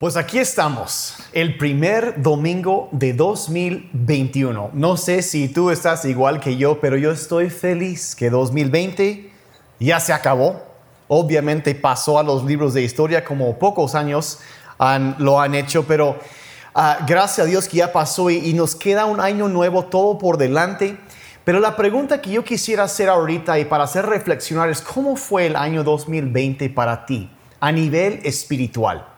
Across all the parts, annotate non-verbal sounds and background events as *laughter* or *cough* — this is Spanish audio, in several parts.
Pues aquí estamos, el primer domingo de 2021. No sé si tú estás igual que yo, pero yo estoy feliz que 2020 ya se acabó. Obviamente pasó a los libros de historia como pocos años lo han hecho, pero ah, gracias a Dios que ya pasó y, y nos queda un año nuevo todo por delante. Pero la pregunta que yo quisiera hacer ahorita y para hacer reflexionar es, ¿cómo fue el año 2020 para ti a nivel espiritual?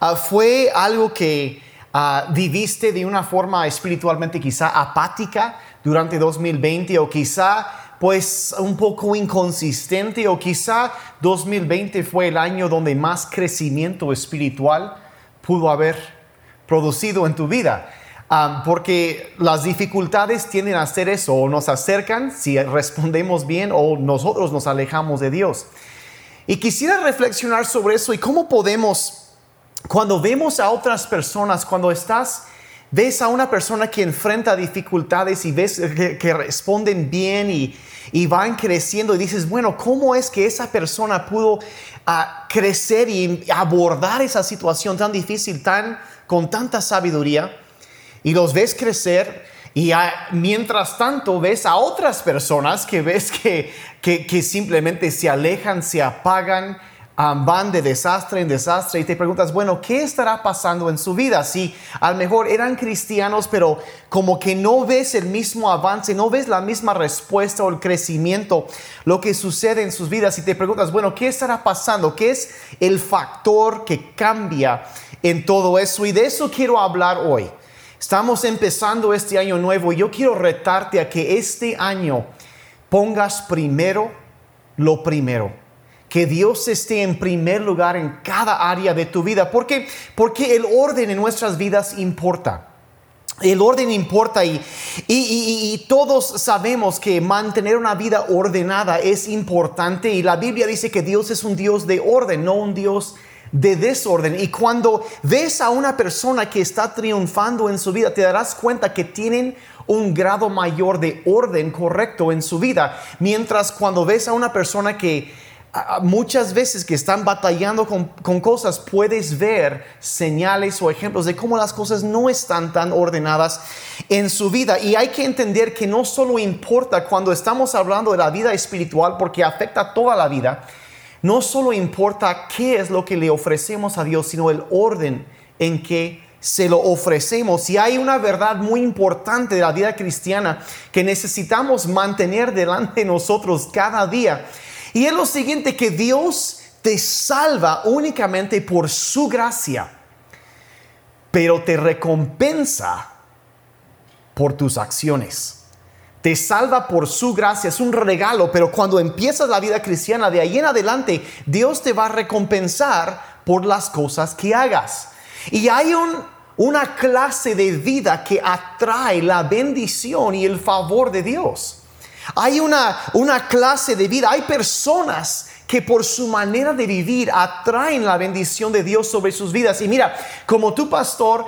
Ah, ¿Fue algo que ah, viviste de una forma espiritualmente quizá apática durante 2020 o quizá pues un poco inconsistente o quizá 2020 fue el año donde más crecimiento espiritual pudo haber producido en tu vida? Ah, porque las dificultades tienden a hacer eso, o nos acercan si respondemos bien o nosotros nos alejamos de Dios. Y quisiera reflexionar sobre eso y cómo podemos cuando vemos a otras personas, cuando estás, ves a una persona que enfrenta dificultades y ves que, responden bien y, van creciendo y dices, bueno, ¿cómo es que esa persona pudo ah, crecer y abordar esa situación tan difícil, tan, con tanta sabiduría? Y los ves crecer y mientras tanto ves a otras personas que ves que, que simplemente se alejan, se apagan, van de desastre en desastre y te preguntas, bueno, ¿qué estará pasando en su vida? Si a lo mejor eran cristianos, pero como que no ves el mismo avance, no ves la misma respuesta o el crecimiento, lo que sucede en sus vidas y te preguntas, bueno, ¿qué estará pasando? ¿Qué es el factor que cambia en todo eso? Y de eso quiero hablar hoy. Estamos empezando este año nuevo y yo quiero retarte a que este año pongas primero lo primero que Dios esté en primer lugar en cada área de tu vida. ¿Por qué? Porque el orden en nuestras vidas importa. El orden importa y, y, todos sabemos que mantener una vida ordenada es importante y la Biblia dice que Dios es un Dios de orden, no un Dios de desorden. Y cuando ves a una persona que está triunfando en su vida, te darás cuenta que tienen un grado mayor de orden correcto en su vida. Mientras cuando ves a una persona que muchas veces que están batallando con, cosas, puedes ver señales o ejemplos de cómo las cosas no están tan ordenadas en su vida. Y hay que entender que no solo importa cuando estamos hablando de la vida espiritual, porque afecta toda la vida, no solo importa qué es lo que le ofrecemos a Dios, sino el orden en que se lo ofrecemos. Y hay una verdad muy importante de la vida cristiana que necesitamos mantener delante de nosotros cada día y es lo siguiente, que Dios te salva únicamente por su gracia, pero te recompensa por tus acciones. Te salva por su gracia, es un regalo, pero cuando empiezas la vida cristiana de ahí en adelante, Dios te va a recompensar por las cosas que hagas. Y hay una clase de vida que atrae la bendición y el favor de Dios. Hay una, una clase de vida, hay personas que por su manera de vivir atraen la bendición de Dios sobre sus vidas. Y mira, como tu pastor,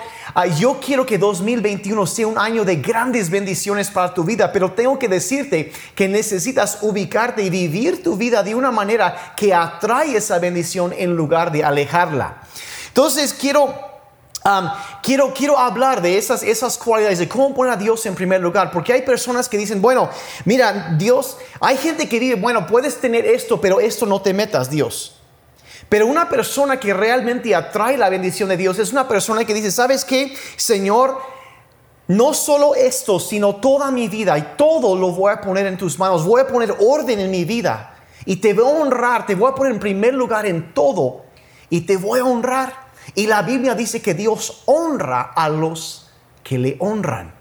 yo quiero que 2021 sea un año de grandes bendiciones para tu vida, pero tengo que decirte que necesitas ubicarte y vivir tu vida de una manera que atrae esa bendición en lugar de alejarla. Entonces quiero quiero, quiero hablar de esas, esas cualidades, de cómo poner a Dios en primer lugar, porque hay personas que dicen, bueno, mira, Dios, hay gente que dice, bueno, puedes tener esto, pero esto no te metas, Dios. Pero una persona que realmente atrae la bendición de Dios es una persona que dice, ¿sabes qué, Señor? No solo esto, sino toda mi vida y todo lo voy a poner en tus manos. Voy a poner orden en mi vida y te voy a honrar, te voy a poner en primer lugar en todo y te voy a honrar. Y la Biblia dice que Dios honra a los que le honran.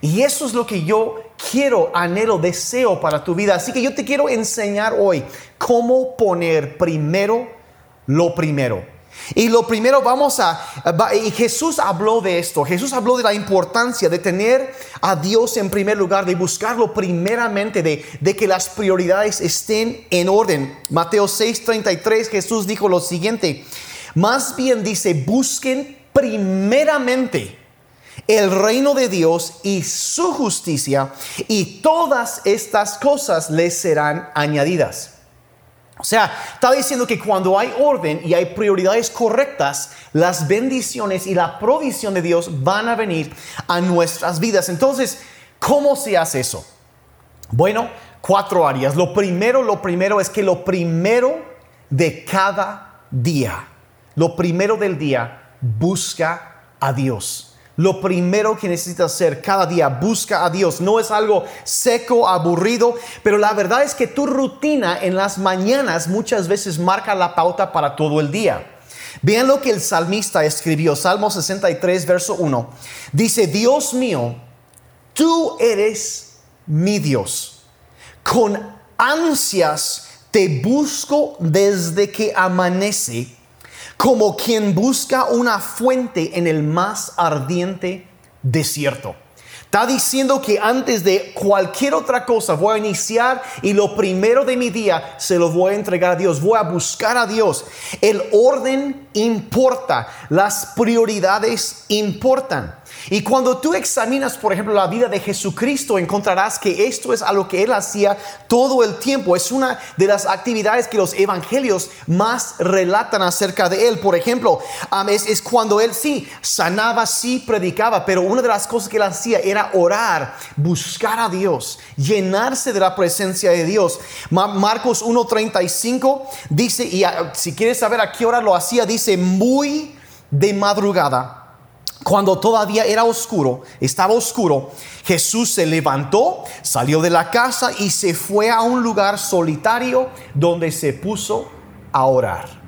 Y eso es lo que yo quiero, anhelo, deseo para tu vida. Así que yo te quiero enseñar hoy cómo poner primero lo primero. Y lo primero vamos a, y Jesús habló de esto, Jesús habló de la importancia de tener a Dios en primer lugar, de buscarlo primeramente, de, de que las prioridades estén en orden. Mateo 6:33 Jesús dijo lo siguiente, más bien dice, busquen primeramente el reino de Dios y su justicia y todas estas cosas les serán añadidas. O sea, está diciendo que cuando hay orden y hay prioridades correctas, las bendiciones y la provisión de Dios van a venir a nuestras vidas. Entonces, ¿cómo se hace eso? Bueno, cuatro áreas. Lo primero, lo primero es que lo primero de cada día, lo primero del día, busca a Dios. Lo primero que necesitas hacer cada día, busca a Dios. No es algo seco, aburrido, pero la verdad es que tu rutina en las mañanas muchas veces marca la pauta para todo el día. Vean lo que el salmista escribió, Salmo 63, verso 1. Dice, Dios mío, tú eres mi Dios. Con ansias te busco desde que amanece como quien busca una fuente en el más ardiente desierto. Está diciendo que antes de cualquier otra cosa voy a iniciar y lo primero de mi día se lo voy a entregar a Dios. Voy a buscar a Dios. El orden importa, las prioridades importan. Y cuando tú examinas, por ejemplo, la vida de Jesucristo, encontrarás que esto es a lo que él hacía todo el tiempo. Es una de las actividades que los evangelios más relatan acerca de él. Por ejemplo, es, es, cuando él sí sanaba, sí predicaba, pero una de las cosas que él hacía era orar, buscar a Dios, llenarse de la presencia de Dios. Marcos 1.35 dice, y si quieres saber a qué hora lo hacía, dice muy de madrugada cuando todavía era oscuro, estaba oscuro, Jesús se levantó, salió de la casa y se fue a un lugar solitario donde se puso a orar.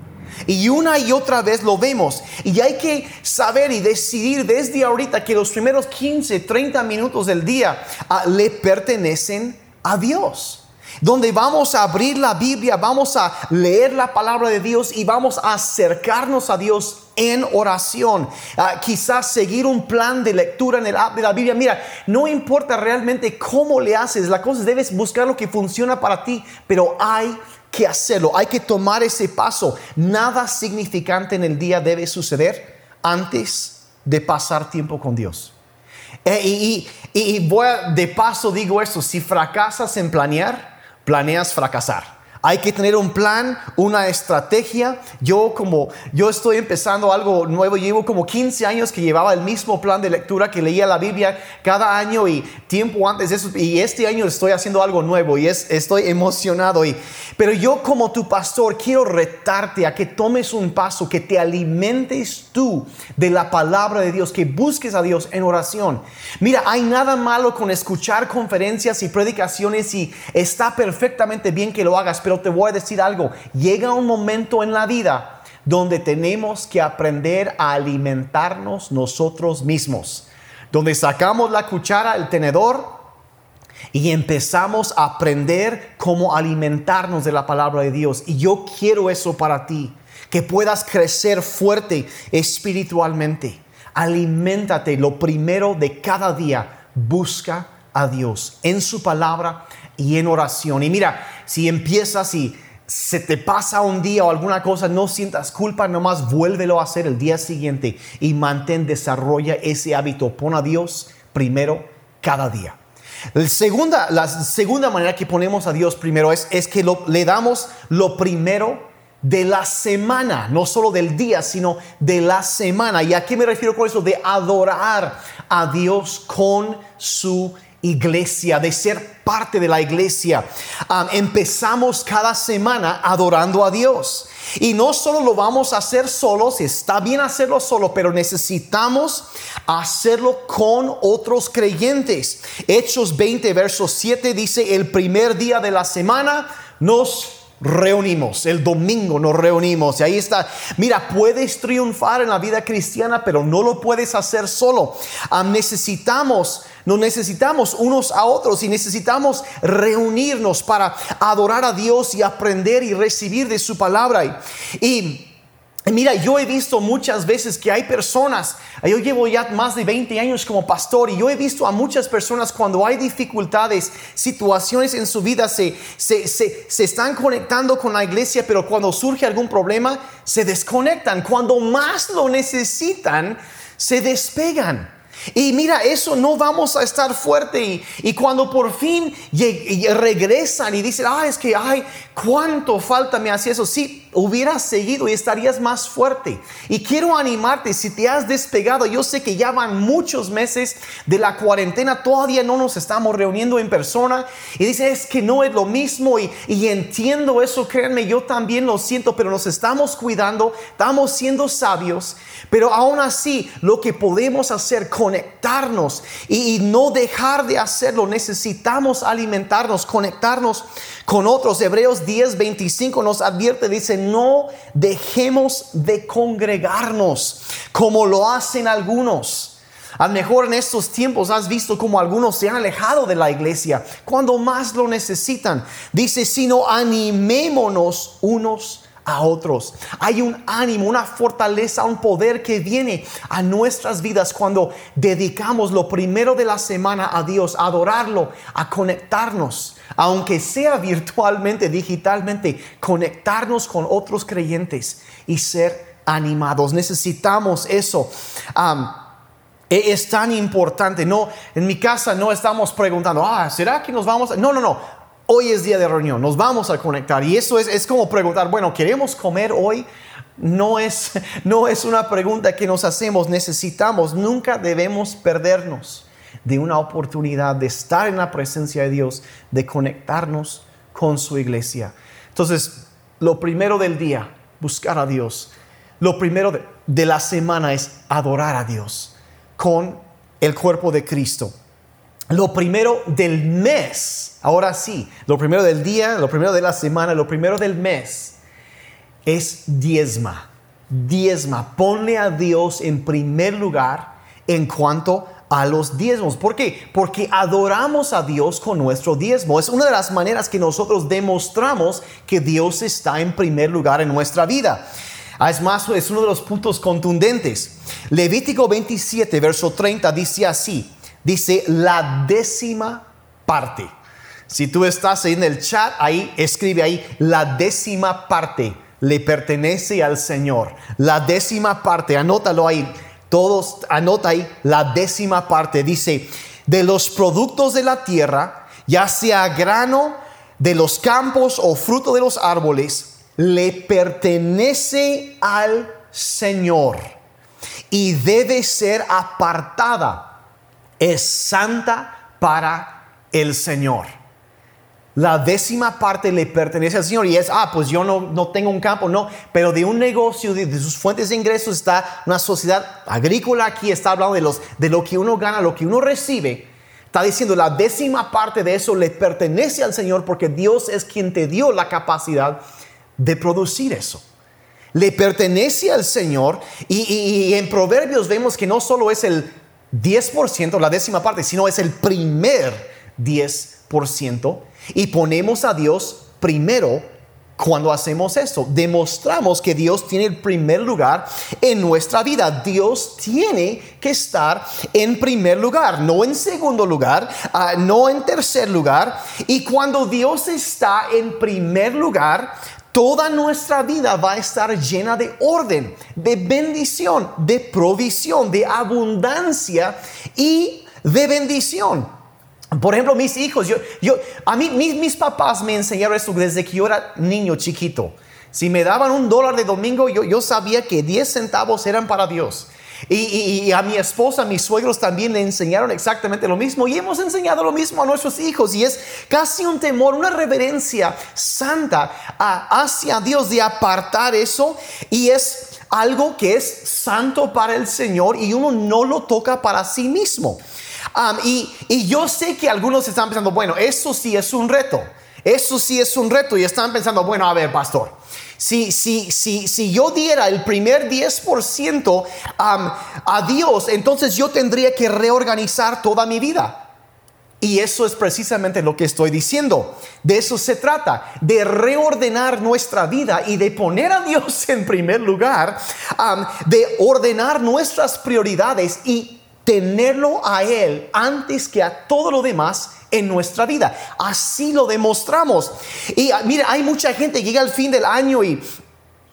Y una y otra vez lo vemos. Y hay que saber y decidir desde ahorita que los primeros 15, 30 minutos del día ah, le pertenecen a Dios donde vamos a abrir la Biblia, vamos a leer la palabra de Dios y vamos a acercarnos a Dios en oración. Ah, quizás seguir un plan de lectura en el app de la Biblia. Mira, no importa realmente cómo le haces, la cosa es debes buscar lo que funciona para ti, pero hay que hacerlo, hay que tomar ese paso. Nada significante en el día debe suceder antes de pasar tiempo con Dios. Eh, y, voy a, de paso digo esto, si fracasas en planear, planeas fracasar. Hay que tener un plan, una estrategia. Yo como yo estoy empezando algo nuevo, llevo como 15 años que llevaba el mismo plan de lectura que leía la Biblia cada año y tiempo antes de eso y este año estoy haciendo algo nuevo y es, estoy emocionado y pero yo como tu pastor quiero retarte a que tomes un paso, que te alimentes tú de la palabra de Dios, que busques a Dios en oración. Mira, hay nada malo con escuchar conferencias y predicaciones y está perfectamente bien que lo hagas pero te voy a decir algo, llega un momento en la vida donde tenemos que aprender a alimentarnos nosotros mismos, donde sacamos la cuchara, el tenedor y empezamos a aprender cómo alimentarnos de la palabra de Dios. Y yo quiero eso para ti, que puedas crecer fuerte espiritualmente. Aliméntate lo primero de cada día. Busca a Dios en su palabra y en oración. Y mira, si empiezas y se te pasa un día o alguna cosa, no sientas culpa, nomás vuélvelo a hacer el día siguiente y mantén, desarrolla ese hábito. Pon a Dios primero cada día. La segunda, manera que ponemos a Dios primero es, es que le damos lo primero de la semana, no solo del día, sino de la semana. ¿Y a qué me refiero con eso? De adorar a Dios con su iglesia, de ser parte de la iglesia. empezamos cada semana adorando a Dios. Y no solo lo vamos a hacer solos, está bien hacerlo solo, pero necesitamos hacerlo con otros creyentes. Hechos 20, verso 7 dice, el primer día de la semana nos reunimos, el domingo nos reunimos y ahí está. Mira, puedes triunfar en la vida cristiana, pero no lo puedes hacer solo. necesitamos, nos necesitamos unos a otros y necesitamos reunirnos para adorar a Dios y aprender y recibir de su palabra. Y Mira, yo he visto muchas veces que hay personas, yo llevo ya más de 20 años como pastor y yo he visto a muchas personas cuando hay dificultades, situaciones en su vida, se, se, se, se están conectando con la iglesia, pero cuando surge algún problema, se desconectan. Cuando más lo necesitan, se despegan. Y mira, eso no vamos a estar fuerte. Y, cuando por fin regresan y dicen, ah, es que, ay, cuánto falta me hacía eso. Sí, hubieras seguido y estarías más fuerte. Y quiero animarte, si te has despegado, yo sé que ya van muchos meses de la cuarentena, todavía no nos estamos reuniendo en persona. Y dice, es que no es lo mismo. Y, y entiendo eso, créanme, yo también lo siento, pero nos estamos cuidando, estamos siendo sabios. Pero aún así, lo que podemos hacer, conectarnos y, no dejar de hacerlo, necesitamos alimentarnos, conectarnos con otros. Hebreos 10, 25 nos advierte, dice, no dejemos de congregarnos como lo hacen algunos. A lo mejor en estos tiempos has visto como algunos se han alejado de la iglesia cuando más lo necesitan. Dice, sino animémonos unos a otros. Hay un ánimo, una fortaleza, un poder que viene a nuestras vidas cuando dedicamos lo primero de la semana a Dios, a adorarlo, a conectarnos, aunque sea virtualmente, digitalmente, conectarnos con otros creyentes y ser animados. Necesitamos eso. E-, es tan importante. No, en mi casa no estamos preguntando, ah, ¿será que nos vamos? No, no, no hoy es día de reunión, nos vamos a conectar. Y eso es, como preguntar, bueno, ¿queremos comer hoy? No es, *laughs* no es una pregunta que nos hacemos, necesitamos, nunca debemos perdernos de una oportunidad de estar en la presencia de Dios, de conectarnos con su iglesia. Entonces, lo primero del día, buscar a Dios. Lo primero de, de la semana es adorar a Dios con el cuerpo de Cristo lo primero del mes, ahora sí, lo primero del día, lo primero de la semana, lo primero del mes es diezma. Diezma, ponle a Dios en primer lugar en cuanto a los diezmos. ¿Por qué? Porque adoramos a Dios con nuestro diezmo. Es una de las maneras que nosotros demostramos que Dios está en primer lugar en nuestra vida. Ah, es más, es uno de los puntos contundentes. Levítico 27, verso 30 dice así dice la décima parte. Si tú estás en el chat, ahí escribe ahí, la décima parte le pertenece al Señor. La décima parte, anótalo ahí. Todos, anota ahí, la décima parte. Dice, de los productos de la tierra, ya sea grano de los campos o fruto de los árboles, le pertenece al Señor y debe ser apartada es santa para el Señor. La décima parte le pertenece al Señor y es, ah, pues yo no, no tengo un campo, no, pero de un negocio, de, sus fuentes de ingresos está una sociedad agrícola aquí, está hablando de, los, de lo que uno gana, lo que uno recibe. Está diciendo, la décima parte de eso le pertenece al Señor porque Dios es quien te dio la capacidad de producir eso. Le pertenece al Señor y, y en Proverbios vemos que no solo es el 10%, la décima parte, sino es el primer 10%. Y ponemos a Dios primero cuando hacemos esto. Demostramos que Dios tiene el primer lugar en nuestra vida. Dios tiene que estar en primer lugar, no en segundo lugar, ah, no en tercer lugar. Y cuando Dios está en primer lugar, toda nuestra vida va a estar llena de orden, de bendición, de provisión, de abundancia y de bendición. Por ejemplo, mis hijos, yo, yo, a mí mis, mis papás me enseñaron esto desde que yo era niño chiquito. Si me daban un dólar de domingo, yo, yo sabía que 10 centavos eran para Dios. Y, a mi esposa, mis suegros también le enseñaron exactamente lo mismo y hemos enseñado lo mismo a nuestros hijos y es casi un temor, una reverencia santa hacia Dios de apartar eso y es algo que es santo para el Señor y uno no lo toca para sí mismo. y, y yo sé que algunos están pensando, bueno, eso sí es un reto, eso sí es un reto y están pensando, bueno, a ver, pastor. Si, si, si, si yo diera el primer 10% a Dios, entonces yo tendría que reorganizar toda mi vida. Y eso es precisamente lo que estoy diciendo. De eso se trata, de reordenar nuestra vida y de poner a Dios *laughs* en primer lugar, de ordenar nuestras prioridades y tenerlo a Él antes que a todo lo demás en nuestra vida. Así lo demostramos. Y ah, mire, hay mucha gente que llega al fin del año y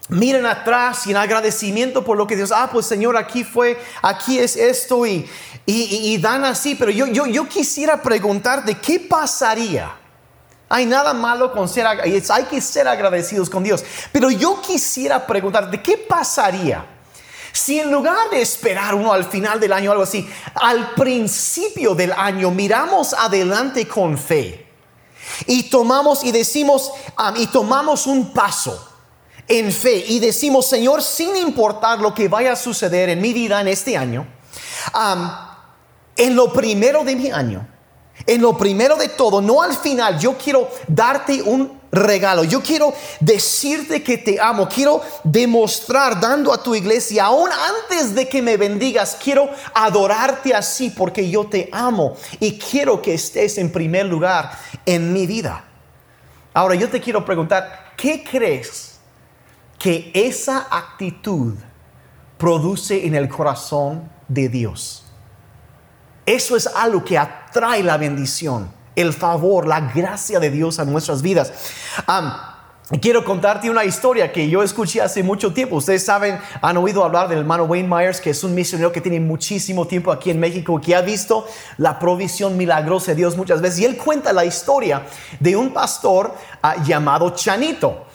miren atrás y en agradecimiento por lo que Dios, ah, pues Señor, aquí fue, aquí es esto y, y, dan así, pero yo, yo, yo quisiera preguntarte, ¿qué pasaría? Hay nada malo con ser, hay que ser agradecidos con Dios, pero yo quisiera preguntarte, ¿qué pasaría? Si en lugar de esperar uno al final del año algo así, al principio del año miramos adelante con fe y tomamos y decimos y tomamos un paso en fe y decimos, Señor, sin importar lo que vaya a suceder en mi vida en este año, en lo primero de mi año, en lo primero de todo, no al final, yo quiero darte un regalo. Yo quiero decirte que te amo. Quiero demostrar dando a tu iglesia, aún antes de que me bendigas, quiero adorarte así porque yo te amo y quiero que estés en primer lugar en mi vida. Ahora yo te quiero preguntar, ¿qué crees que esa actitud produce en el corazón de Dios. Eso es algo que atrae la bendición, el favor, la gracia de Dios a nuestras vidas. quiero contarte una historia que yo escuché hace mucho tiempo. Ustedes saben, han oído hablar del hermano Wayne Myers, que es un misionero que tiene muchísimo tiempo aquí en México, que ha visto la provisión milagrosa de Dios muchas veces. Y él cuenta la historia de un pastor ah, llamado Chanito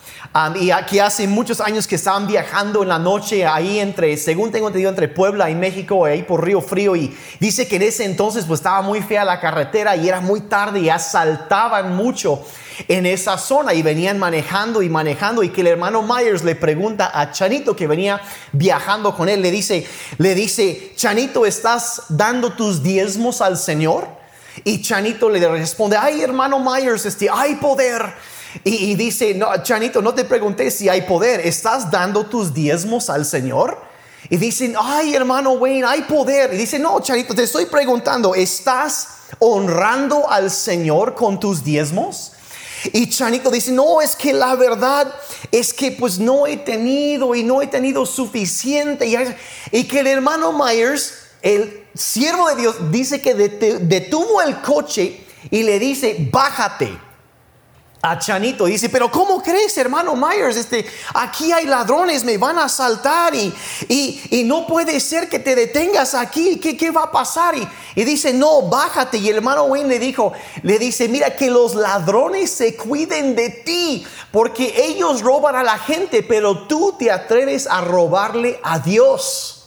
y aquí hace muchos años que estaban viajando en la noche ahí entre, según tengo entendido, entre Puebla y México, ahí por Río Frío. Y dice que en ese entonces pues estaba muy fea la carretera y era muy tarde y asaltaban mucho en esa zona y venían manejando y manejando y que el hermano Myers le pregunta a Chanito que venía viajando con él, le dice, le dice, Chanito, ¿estás dando tus diezmos al Señor? Y Chanito le responde, ay hermano Myers, este, hay poder y, dice, no, Chanito, no te pregunté si hay poder, ¿estás dando tus diezmos al Señor? Y dicen, ay hermano Wayne, hay poder. Y dice, no, Chanito, te estoy preguntando, ¿estás honrando al Señor con tus diezmos? Y Chanito dice, no, es que la verdad es que pues no he tenido y no he tenido suficiente. Y, y que el hermano Myers, el siervo de Dios, dice que detuvo el coche y le dice, bájate a Chanito. Dice, pero ¿cómo crees, hermano Myers? Este, aquí hay ladrones, me van a asaltar y, y, no puede ser que te detengas aquí. ¿Qué, qué va a pasar? Y, y, dice, no, bájate. Y el hermano Wayne le dijo, le dice, mira que los ladrones se cuiden de ti porque ellos roban a la gente, pero tú te atreves a robarle a Dios.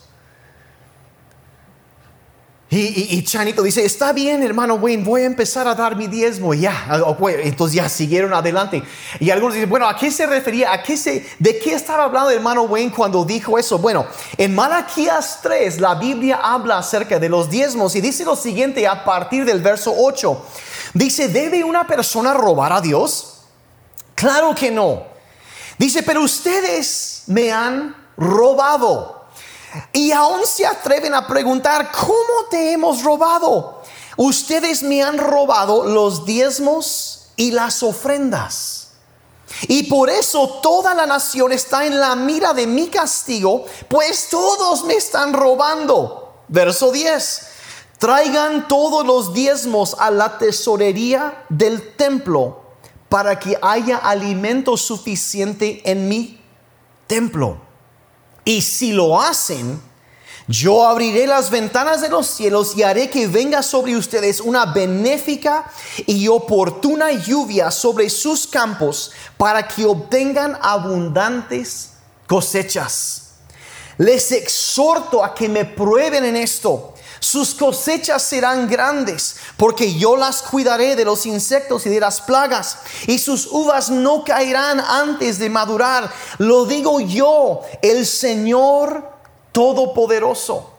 Y, Chanito dice, está bien, hermano Wayne, voy a empezar a dar mi diezmo. Ya, ah, entonces ya siguieron adelante. Y algunos dicen, bueno, ¿a qué se refería? ¿A qué se, ¿De qué estaba hablando el hermano Wayne cuando dijo eso? Bueno, en Malaquías 3, la Biblia habla acerca de los diezmos y dice lo siguiente a partir del verso 8. Dice, ¿debe una persona robar a Dios? Claro que no. Dice, pero ustedes me han robado. Y aún se atreven a preguntar, ¿cómo te hemos robado? Ustedes me han robado los diezmos y las ofrendas. Y por eso toda la nación está en la mira de mi castigo, pues todos me están robando. Verso 10. Traigan todos los diezmos a la tesorería del templo para que haya alimento suficiente en mi templo. Y si lo hacen, yo abriré las ventanas de los cielos y haré que venga sobre ustedes una benéfica y oportuna lluvia sobre sus campos para que obtengan abundantes cosechas. Les exhorto a que me prueben en esto sus cosechas serán grandes, porque yo las cuidaré de los insectos y de las plagas, y sus uvas no caerán antes de madurar. Lo digo yo, el Señor Todopoderoso.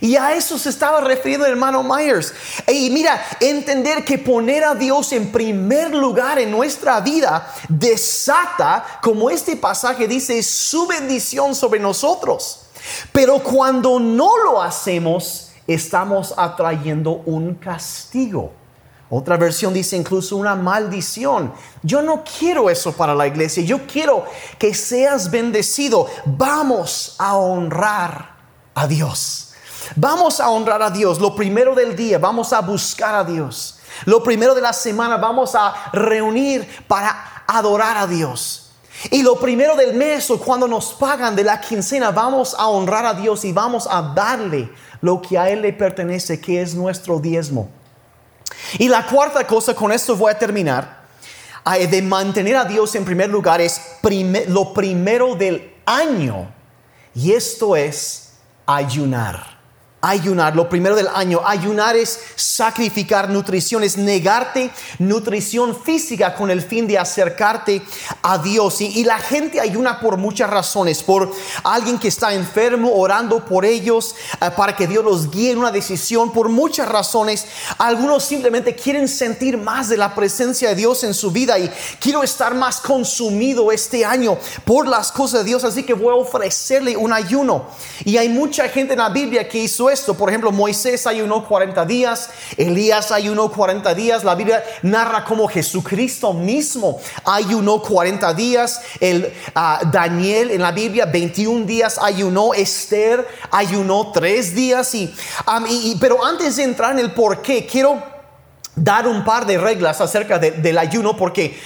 Y a eso se estaba refiriendo el hermano Myers. Y mira, entender que poner a Dios en primer lugar en nuestra vida desata, como este pasaje dice, su bendición sobre nosotros. Pero cuando no lo hacemos, estamos atrayendo un castigo. Otra versión dice incluso una maldición. Yo no quiero eso para la iglesia. Yo quiero que seas bendecido. Vamos a honrar a Dios. Vamos a honrar a Dios. Lo primero del día, vamos a buscar a Dios. Lo primero de la semana, vamos a reunir para adorar a Dios. Y lo primero del mes o cuando nos pagan de la quincena, vamos a honrar a Dios y vamos a darle lo que a Él le pertenece, que es nuestro diezmo. Y la cuarta cosa, con esto voy a terminar, de mantener a Dios en primer lugar es lo primero del año. Y esto es ayunar ayunar, lo primero del año. Ayunar es sacrificar nutrición, es negarte nutrición física con el fin de acercarte a Dios. Y, la gente ayuna por muchas razones, por alguien que está enfermo, orando por ellos, eh, para que Dios los guíe en una decisión, por muchas razones. Algunos simplemente quieren sentir más de la presencia de Dios en su vida y quiero estar más consumido este año por las cosas de Dios, así que voy a ofrecerle un ayuno. Y hay mucha gente en la Biblia que hizo Por ejemplo, Moisés ayunó 40 días, Elías ayunó 40 días. La Biblia narra como Jesucristo mismo ayunó 40 días. El, ah, Daniel en la Biblia 21 días ayunó. Esther ayunó 3 días. Y, y, pero antes de entrar en el por qué, quiero dar un par de reglas acerca del ayuno porque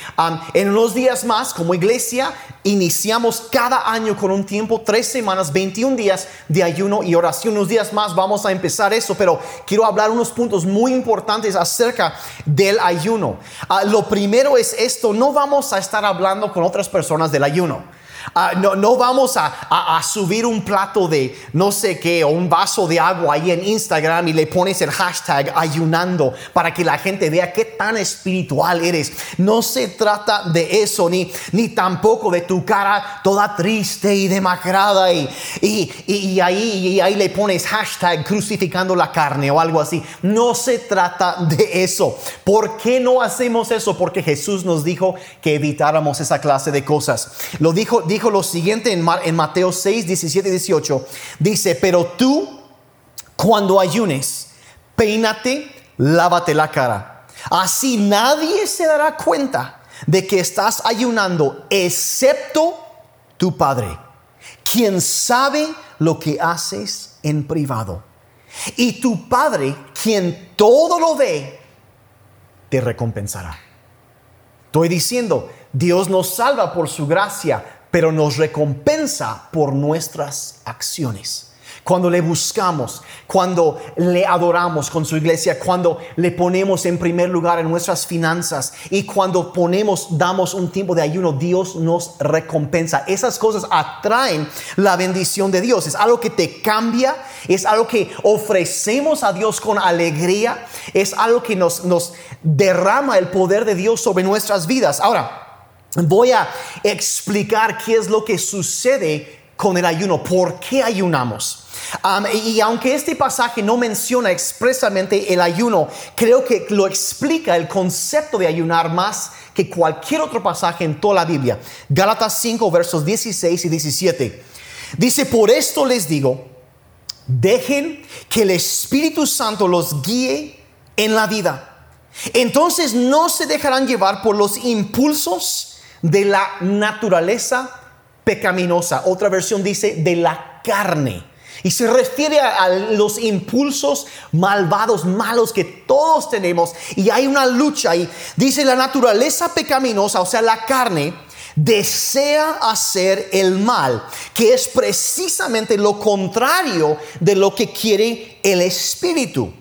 en unos días más como iglesia iniciamos cada año con un tiempo, tres semanas, 21 días de ayuno y oración. Unos días más vamos a empezar eso, pero quiero hablar unos puntos muy importantes acerca del ayuno. Ah, lo primero es esto, no vamos a estar hablando con otras personas del ayuno. Ah, no, no, vamos a, subir un plato de no sé qué o un vaso de agua ahí en Instagram y le pones el hashtag ayunando para que la gente vea qué tan espiritual eres. No se trata de eso, ni, ni tampoco de tu cara toda triste y demacrada y, y, y, ahí, y ahí le pones hashtag crucificando la carne o algo así. No se trata de eso. ¿Por qué no hacemos eso? Porque Jesús nos dijo que evitáramos esa clase de cosas. Lo dijo dijo lo siguiente en, Mateo 6, 17 y 18. Dice, pero tú cuando ayunes, peínate, lávate la cara. Así nadie se dará cuenta de que estás ayunando, excepto tu Padre, quien sabe lo que haces en privado. Y tu Padre, quien todo lo ve, te recompensará. Estoy diciendo, Dios nos salva por su gracia, pero nos recompensa por nuestras acciones. Cuando le buscamos, cuando le adoramos con su iglesia, cuando le ponemos en primer lugar en nuestras finanzas y cuando ponemos, damos un tiempo de ayuno, Dios nos recompensa. Esas cosas atraen la bendición de Dios. Es algo que te cambia, es algo que ofrecemos a Dios con alegría, es algo que nos, nos derrama el poder de Dios sobre nuestras vidas. Ahora, voy a explicar qué es lo que sucede con el ayuno, por qué ayunamos. y aunque este pasaje no menciona expresamente el ayuno, creo que lo explica el concepto de ayunar más que cualquier otro pasaje en toda la Biblia. Gálatas 5, versos 16 y 17. Dice, por esto les digo, dejen que el Espíritu Santo los guíe en la vida. Entonces no se dejarán llevar por los impulsos de la naturaleza pecaminosa. Otra versión dice de la carne. Y se refiere a, los impulsos malvados, malos que todos tenemos. Y hay una lucha ahí. Dice la naturaleza pecaminosa, o sea, la carne, desea hacer el mal, que es precisamente lo contrario de lo que quiere el espíritu.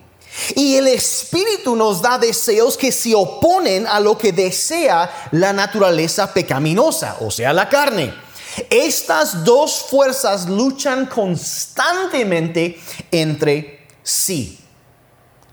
Y el Espíritu nos da deseos que se oponen a lo que desea la naturaleza pecaminosa, o sea, la carne. Estas dos fuerzas luchan constantemente entre sí.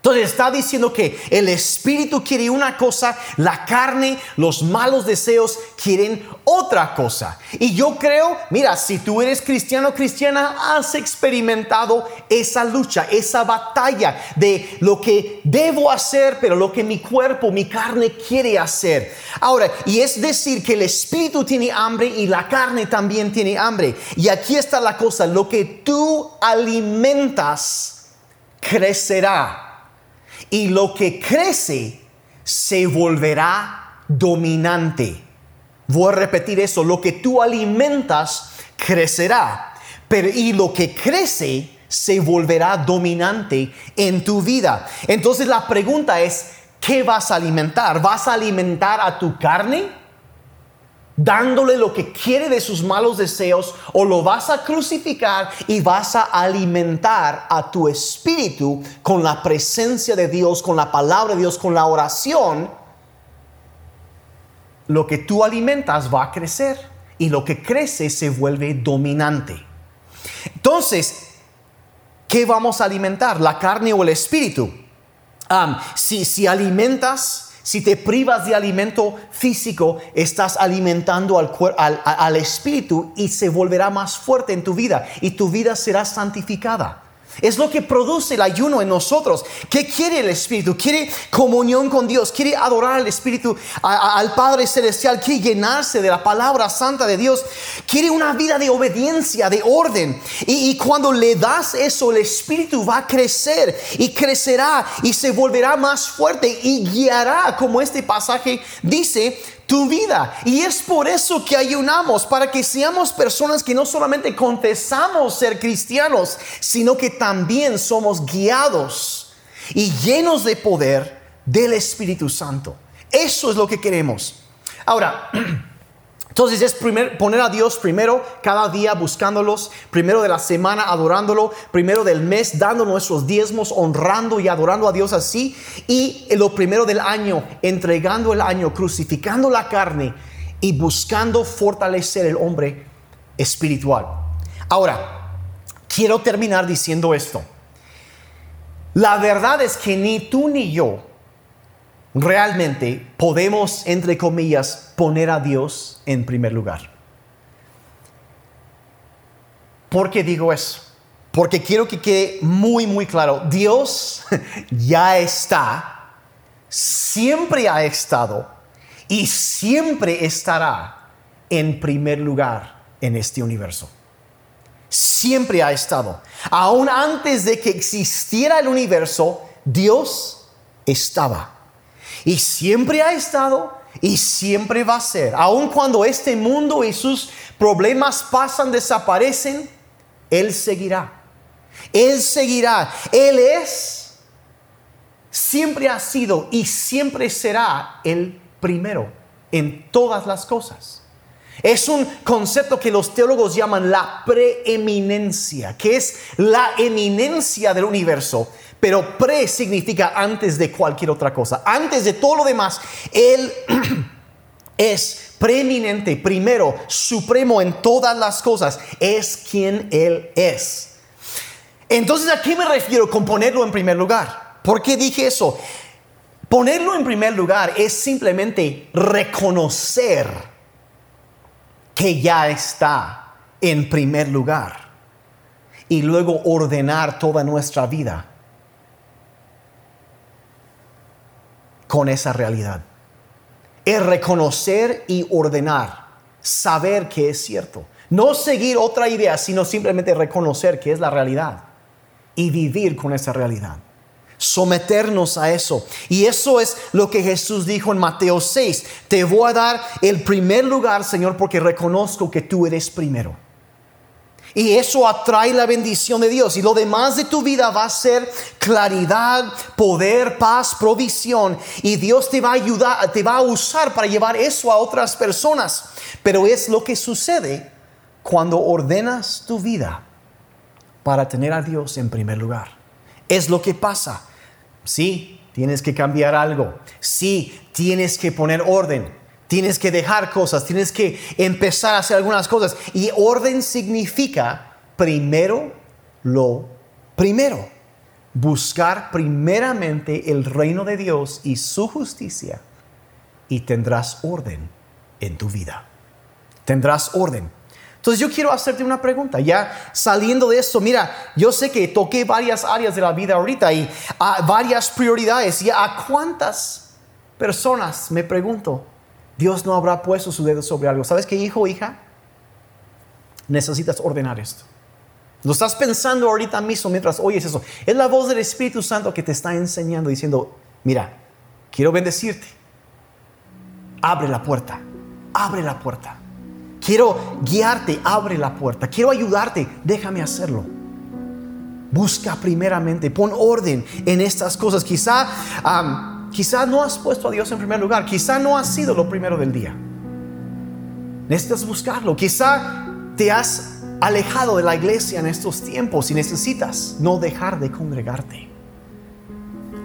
Entonces está diciendo que el espíritu quiere una cosa, la carne, los malos deseos quieren otra cosa. Y yo creo, mira, si tú eres cristiano cristiana, has experimentado esa lucha, esa batalla de lo que debo hacer, pero lo que mi cuerpo, mi carne quiere hacer. Ahora, y es decir que el espíritu tiene hambre y la carne también tiene hambre. Y aquí está la cosa, lo que tú alimentas crecerá y lo que crece se volverá dominante. Voy a repetir eso, lo que tú alimentas crecerá, pero y lo que crece se volverá dominante en tu vida. Entonces la pregunta es, ¿qué vas a alimentar? ¿Vas a alimentar a tu carne? Dándole lo que quiere de sus malos deseos, o lo vas a crucificar y vas a alimentar a tu espíritu con la presencia de Dios, con la palabra de Dios, con la oración, lo que tú alimentas va a crecer y lo que crece se vuelve dominante. Entonces, ¿qué vamos a alimentar? ¿La carne o el espíritu? si, si alimentas si te privas de alimento físico, estás alimentando al, al, espíritu y se volverá más fuerte en tu vida y tu vida será santificada. Es lo que produce el ayuno en nosotros. ¿Qué quiere el Espíritu? Quiere comunión con Dios, quiere adorar al Espíritu, al Padre Celestial, quiere llenarse de la palabra santa de Dios, quiere una vida de obediencia, de orden. Y, cuando le das eso, el Espíritu va a crecer y crecerá y se volverá más fuerte y guiará, como este pasaje dice, tu vida. Y es por eso que ayunamos, para que seamos personas que no solamente confesamos ser cristianos, sino que también somos guiados y llenos de poder del Espíritu Santo. Eso es lo que queremos. Ahora, *clears throat* Entonces es poner a Dios primero cada día buscándolos, primero de la semana adorándolo, primero del mes dando nuestros diezmos, honrando y adorando a Dios así, y lo primero del año entregando el año, crucificando la carne y buscando fortalecer el hombre espiritual. Ahora, quiero terminar diciendo esto. La verdad es que ni tú ni yo realmente podemos, entre comillas, poner a Dios en primer lugar. ¿Por qué digo eso? Porque quiero que quede muy, muy claro. Dios *laughs* ya está, siempre ha estado y siempre estará en primer lugar en este universo. Siempre ha estado. Aún antes de que existiera el universo, Dios estaba. Y siempre ha estado y siempre va a ser. Aun cuando este mundo y sus problemas pasan, desaparecen, Él seguirá. Él seguirá. Él es, siempre ha sido y siempre será el primero en todas las cosas. Es un concepto que los teólogos llaman la preeminencia, que es la eminencia del universo pero pre significa antes de cualquier otra cosa. Antes de todo lo demás, Él *clears throat* es preeminente, primero, supremo en todas las cosas. Es quien Él es. Entonces, ¿a qué me refiero con ponerlo en primer lugar? ¿Por qué dije eso? Ponerlo en primer lugar es simplemente reconocer que ya está en primer lugar y luego ordenar toda nuestra vida con esa realidad. Es reconocer y ordenar, saber que es cierto. No seguir otra idea, sino simplemente reconocer que es la realidad y vivir con esa realidad. Someternos a eso. Y eso es lo que Jesús dijo en Mateo 6. Te voy a dar el primer lugar, Señor, porque reconozco que tú eres primero. Y eso atrae la bendición de Dios. Y lo demás de tu vida va a ser claridad, poder, paz, provisión. Y Dios te va a ayudar, te va a usar para llevar eso a otras personas. Pero es lo que sucede cuando ordenas tu vida para tener a Dios en primer lugar. Es lo que pasa. Sí, tienes que cambiar algo. Sí, tienes que poner orden Tienes que dejar cosas, tienes que empezar a hacer algunas cosas. Y orden significa primero lo primero. Buscar primeramente el reino de Dios y su justicia y tendrás orden en tu vida. Tendrás orden. Entonces yo quiero hacerte una pregunta, ya saliendo de esto, mira, yo sé que toqué varias áreas de la vida ahorita y a varias prioridades. ¿Y a cuántas personas, me pregunto, Dios no habrá puesto su dedo sobre algo. ¿Sabes qué, hijo o hija? Necesitas ordenar esto. Lo estás pensando ahorita mismo mientras oyes eso. Es la voz del Espíritu Santo que te está enseñando, diciendo, mira, quiero bendecirte. Abre la puerta, abre la puerta. Quiero guiarte, abre la puerta. Quiero ayudarte, déjame hacerlo. Busca primeramente, pon orden en estas cosas. Quizá Quizá no has puesto a Dios en primer lugar, quizá no ha sido lo primero del día. Necesitas buscarlo. Quizá te has alejado de la iglesia en estos tiempos y necesitas no dejar de congregarte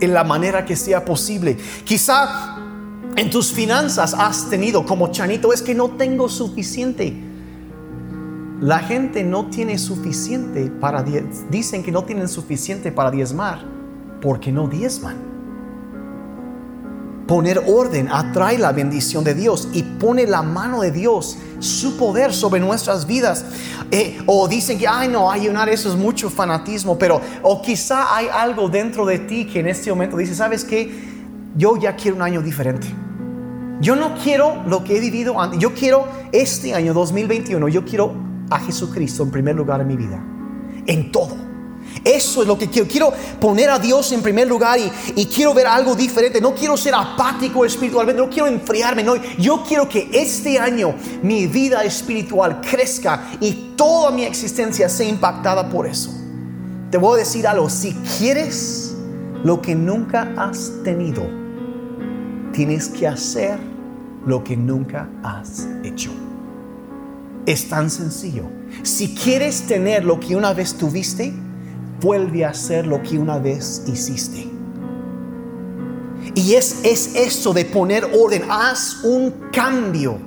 en la manera que sea posible. Quizá en tus finanzas has tenido como chanito, es que no tengo suficiente. La gente no tiene suficiente para, dicen que no tienen suficiente para diezmar porque no diezman. Poner orden atrae la bendición de Dios y pone la mano de Dios, su poder sobre nuestras vidas. Eh, o dicen que, ay no, ayunar eso es mucho fanatismo, pero o quizá hay algo dentro de ti que en este momento dice, ¿sabes qué? Yo ya quiero un año diferente. Yo no quiero lo que he vivido antes. Yo quiero este año 2021, yo quiero a Jesucristo en primer lugar en mi vida. En todo eso es lo que quiero. Quiero poner a Dios en primer lugar y, quiero ver algo diferente. No quiero ser apático espiritualmente, no quiero enfriarme. No, yo quiero que este año mi vida espiritual crezca y toda mi existencia sea impactada por eso. Te voy a decir algo. Si quieres lo que nunca has tenido, tienes que hacer lo que nunca has hecho. Es tan sencillo. Si quieres tener lo que una vez tuviste, vuelve a hacer lo que una vez hiciste. Y es, es eso de poner orden, haz un cambio.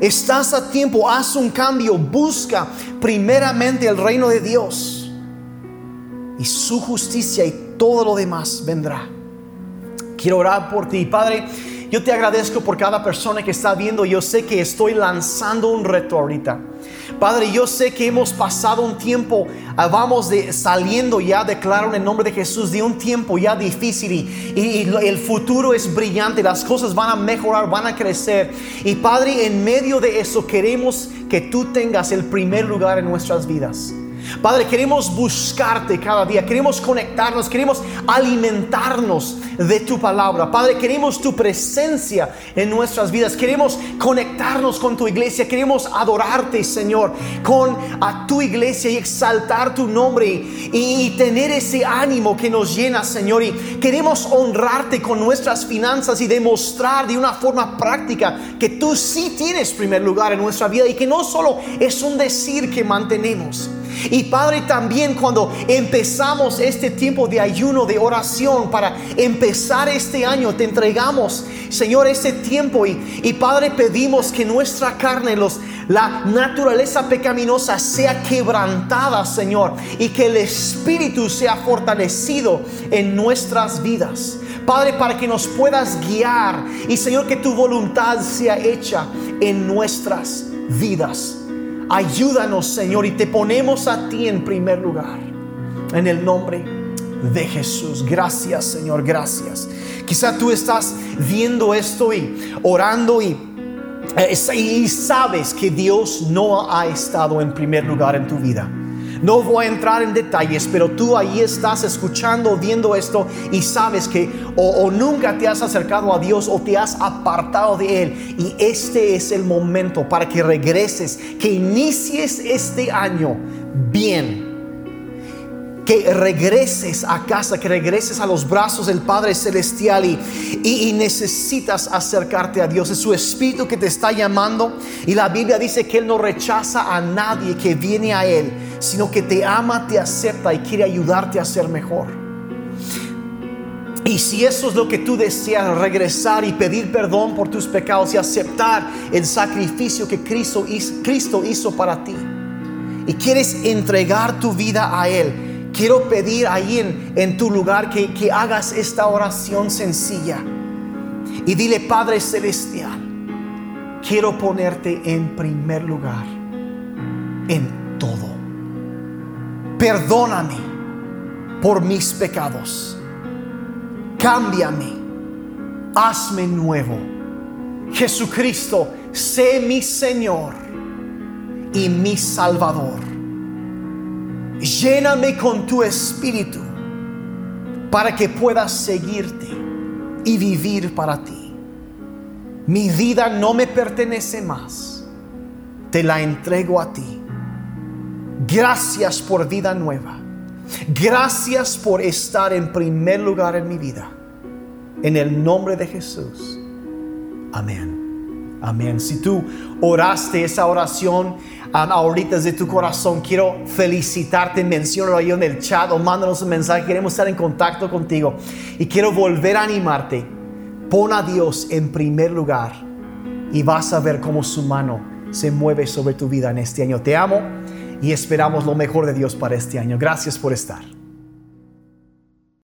Estás a tiempo, haz un cambio, busca primeramente el reino de Dios y su justicia y todo lo demás vendrá. Quiero orar por ti, Padre. Yo te agradezco por cada persona que está viendo. Yo sé que estoy lanzando un reto ahorita. Padre, yo sé que hemos pasado un tiempo, ah, vamos de, saliendo ya, declaro en nombre de Jesús, de un tiempo ya difícil y, el futuro es brillante, las cosas van a mejorar, van a crecer. Y Padre, en medio de eso queremos que tú tengas el primer lugar en nuestras vidas. Padre, queremos buscarte cada día, queremos conectarnos, queremos alimentarnos de tu palabra. Padre, queremos tu presencia en nuestras vidas, queremos conectarnos con tu iglesia, queremos adorarte, Señor, con a tu iglesia y exaltar tu nombre y, tener ese ánimo que nos llena, Señor. Y queremos honrarte con nuestras finanzas y demostrar de una forma práctica que tú sí tienes primer lugar en nuestra vida y que no solo es un decir que mantenemos y Padre, también cuando empezamos este tiempo de ayuno, de oración, para empezar este año, te entregamos, Señor, este tiempo. Y, y Padre, pedimos que nuestra carne, los, la naturaleza pecaminosa sea quebrantada, Señor, y que el Espíritu sea fortalecido en nuestras vidas. Padre, para que nos puedas guiar y Señor, que tu voluntad sea hecha en nuestras vidas. Ayúdanos, Señor, y te ponemos a ti en primer lugar. En el nombre de Jesús. Gracias, Señor, gracias. Quizá tú estás viendo esto y orando y, eh, y sabes que Dios no ha estado en primer lugar en tu vida. No voy a entrar en detalles, pero tú ahí estás escuchando, viendo esto y sabes que o, nunca te has acercado a Dios o te has apartado de Él. Y este es el momento para que regreses, que inicies este año bien que regreses a casa, que regreses a los brazos del Padre Celestial y, necesitas acercarte a Dios. Es su Espíritu que te está llamando y la Biblia dice que Él no rechaza a nadie que viene a Él, sino que te ama, te acepta y quiere ayudarte a ser mejor. Y si eso es lo que tú deseas, regresar y pedir perdón por tus pecados y aceptar el sacrificio que Cristo hizo para ti, y quieres entregar tu vida a Él, Quiero pedir ahí en, en tu lugar que, que hagas esta oración sencilla. Y dile, Padre Celestial, quiero ponerte en primer lugar en todo. Perdóname por mis pecados. Cámbiame. Hazme nuevo. Jesucristo, sé mi Señor y mi Salvador. Lléname con tu espíritu para que pueda seguirte y vivir para ti. Mi vida no me pertenece más. Te la entrego a ti. Gracias por vida nueva. Gracias por estar en primer lugar en mi vida. En el nombre de Jesús. Amén Amén. Si tú oraste esa oración um, ahorita desde tu corazón, quiero felicitarte, menciónalo ahí en el chat o mándanos un mensaje, queremos estar en contacto contigo. Y quiero volver a animarte, pon a Dios en primer lugar y vas a ver cómo su mano se mueve sobre tu vida en este año. Te amo y esperamos lo mejor de Dios para este año. Gracias por estar.